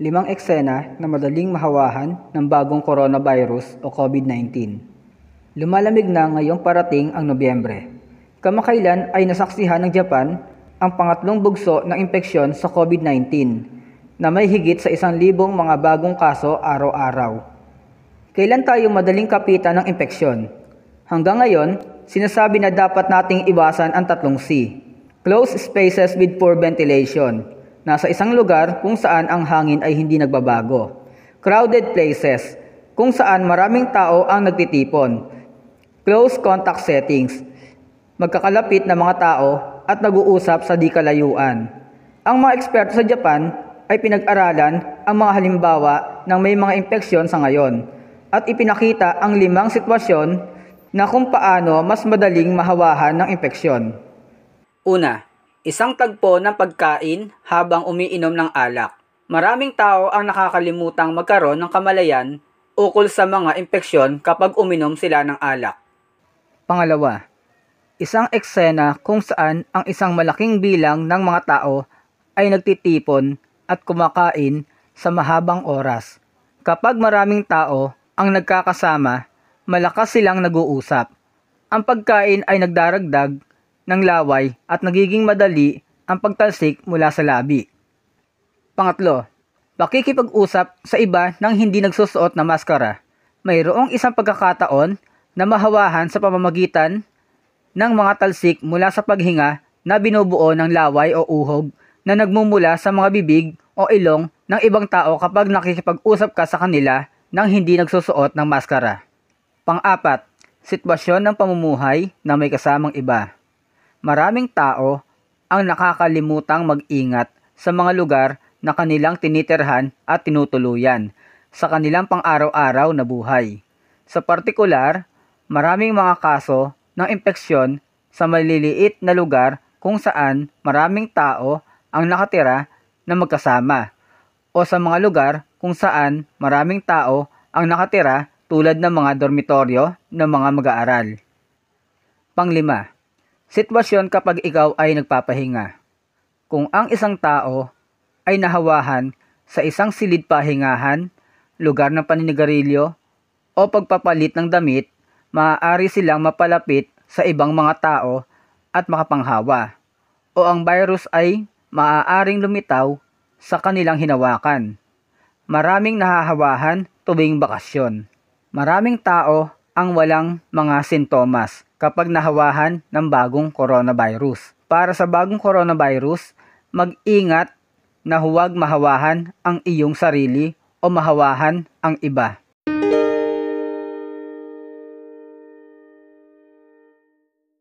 Limang eksena na madaling mahawahan ng bagong coronavirus o COVID-19. Lumalamig na ngayong parating ang Nobyembre. Kamakailan ay nasaksihan ng Japan ang pangatlong bugso ng impeksyon sa COVID-19 na may higit sa isang libong mga bagong kaso araw-araw. Kailan tayo madaling kapitan ng impeksyon? Hanggang ngayon, sinasabi na dapat nating iwasan ang tatlong C. Closed spaces with poor ventilation. Nasa isang lugar kung saan ang hangin ay hindi nagbabago. Crowded places. Kung saan maraming tao ang nagtitipon. Close contact settings. Magkakalapit na mga tao at nag-uusap sa di kalayuan. Ang mga eksperto sa Japan ay pinag-aralan ang mga halimbawa ng may mga impeksyon sa ngayon at ipinakita ang limang sitwasyon na kung paano mas madaling mahawahan ng impeksyon. Una, isang tagpo ng pagkain habang umiinom ng alak. Maraming tao ang nakakalimutang magkaroon ng kamalayan ukol sa mga impeksyon kapag uminom sila ng alak. Pangalawa, isang eksena kung saan ang isang malaking bilang ng mga tao ay nagtitipon at kumakain sa mahabang oras. Kapag maraming tao ang nagkakasama, malakas silang nag-uusap. Ang pagkain ay nagdaragdag ng laway at nagiging madali ang pagtalsik mula sa labi. Pangatlo, pakikipag-usap sa iba nang hindi nagsusuot na maskara. Mayroong isang pagkakataon na mahawahan sa pamamagitan ng mga talsik mula sa paghinga na binubuo ng laway o uhog na nagmumula sa mga bibig o ilong ng ibang tao kapag nakikipag-usap ka sa kanila nang hindi nagsusuot ng maskara. Pang-apat, sitwasyon ng pamumuhay na may kasamang iba. Maraming tao ang nakakalimutang mag-ingat sa mga lugar na kanilang tinitirhan at tinutuluyan sa kanilang pang-araw-araw na buhay. Sa partikular, maraming mga kaso ng impeksyon sa maliliit na lugar kung saan maraming tao ang nakatira na magkasama o sa mga lugar kung saan maraming tao ang nakatira tulad ng mga dormitoryo ng mga mag-aaral. Panglima, sitwasyon kapag ikaw ay nagpapahinga. Kung ang isang tao ay nahawahan sa isang silid pahingahan, lugar ng paninigarilyo, o pagpapalit ng damit, maaari silang mapalapit sa ibang mga tao at makapanghawa. O ang virus ay maaaring lumitaw sa kanilang hinawakan. Maraming nahahawahan tuwing bakasyon. Maraming tao ang walang mga sintomas kapag nahawahan ng bagong coronavirus. Para sa bagong coronavirus, mag-ingat na huwag mahawahan ang iyong sarili o mahawahan ang iba.